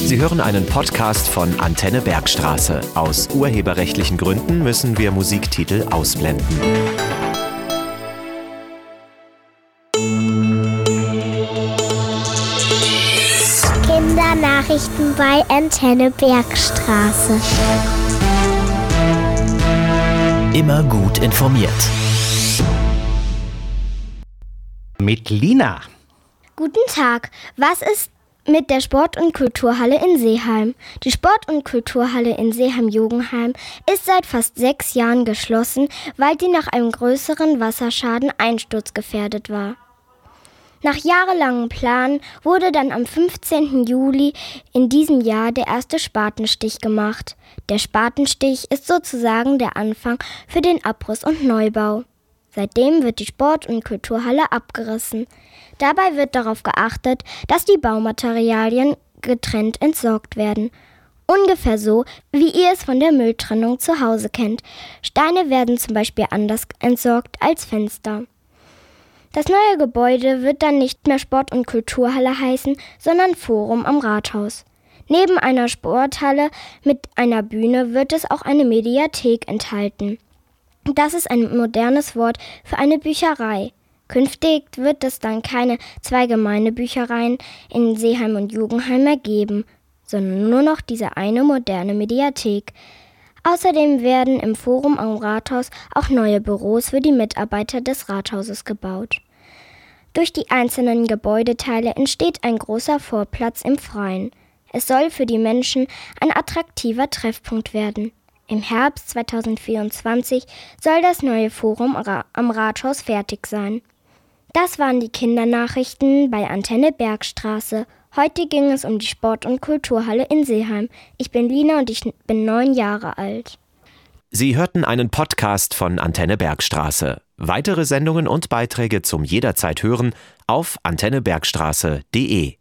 Sie hören einen Podcast von Antenne Bergstraße. Aus urheberrechtlichen Gründen müssen wir Musiktitel ausblenden. Kindernachrichten bei Antenne Bergstraße. Immer gut informiert. Mit Lina. Guten Tag. Was ist mit der Sport- und Kulturhalle in Seeheim? Die Sport- und Kulturhalle in Seeheim-Jugendheim ist seit fast sechs Jahren geschlossen, weil sie nach einem größeren Wasserschaden einsturzgefährdet war. Nach jahrelangem Plan wurde dann am 15. Juli in diesem Jahr der erste Spatenstich gemacht. Der Spatenstich ist sozusagen der Anfang für den Abriss und Neubau. Seitdem wird die Sport- und Kulturhalle abgerissen. Dabei wird darauf geachtet, dass die Baumaterialien getrennt entsorgt werden. Ungefähr so, wie ihr es von der Mülltrennung zu Hause kennt. Steine werden zum Beispiel anders entsorgt als Fenster. Das neue Gebäude wird dann nicht mehr Sport- und Kulturhalle heißen, sondern Forum am Rathaus. Neben einer Sporthalle mit einer Bühne wird es auch eine Mediathek enthalten. Das ist ein modernes Wort für eine Bücherei. Künftig wird es dann keine zwei Gemeindebüchereien in Seeheim und Jugendheim mehr geben, sondern nur noch diese eine moderne Mediathek. Außerdem werden im Forum am Rathaus auch neue Büros für die Mitarbeiter des Rathauses gebaut. Durch die einzelnen Gebäudeteile entsteht ein großer Vorplatz im Freien. Es soll für die Menschen ein attraktiver Treffpunkt werden. Im Herbst 2024 soll das neue Forum am Rathaus fertig sein. Das waren die Kindernachrichten bei Antenne Bergstraße. Heute ging es um die Sport- und Kulturhalle in Seeheim. Ich bin Lina und ich bin neun Jahre alt. Sie hörten einen Podcast von Antenne Bergstraße. Weitere Sendungen und Beiträge zum jederzeit hören auf antennebergstraße.de.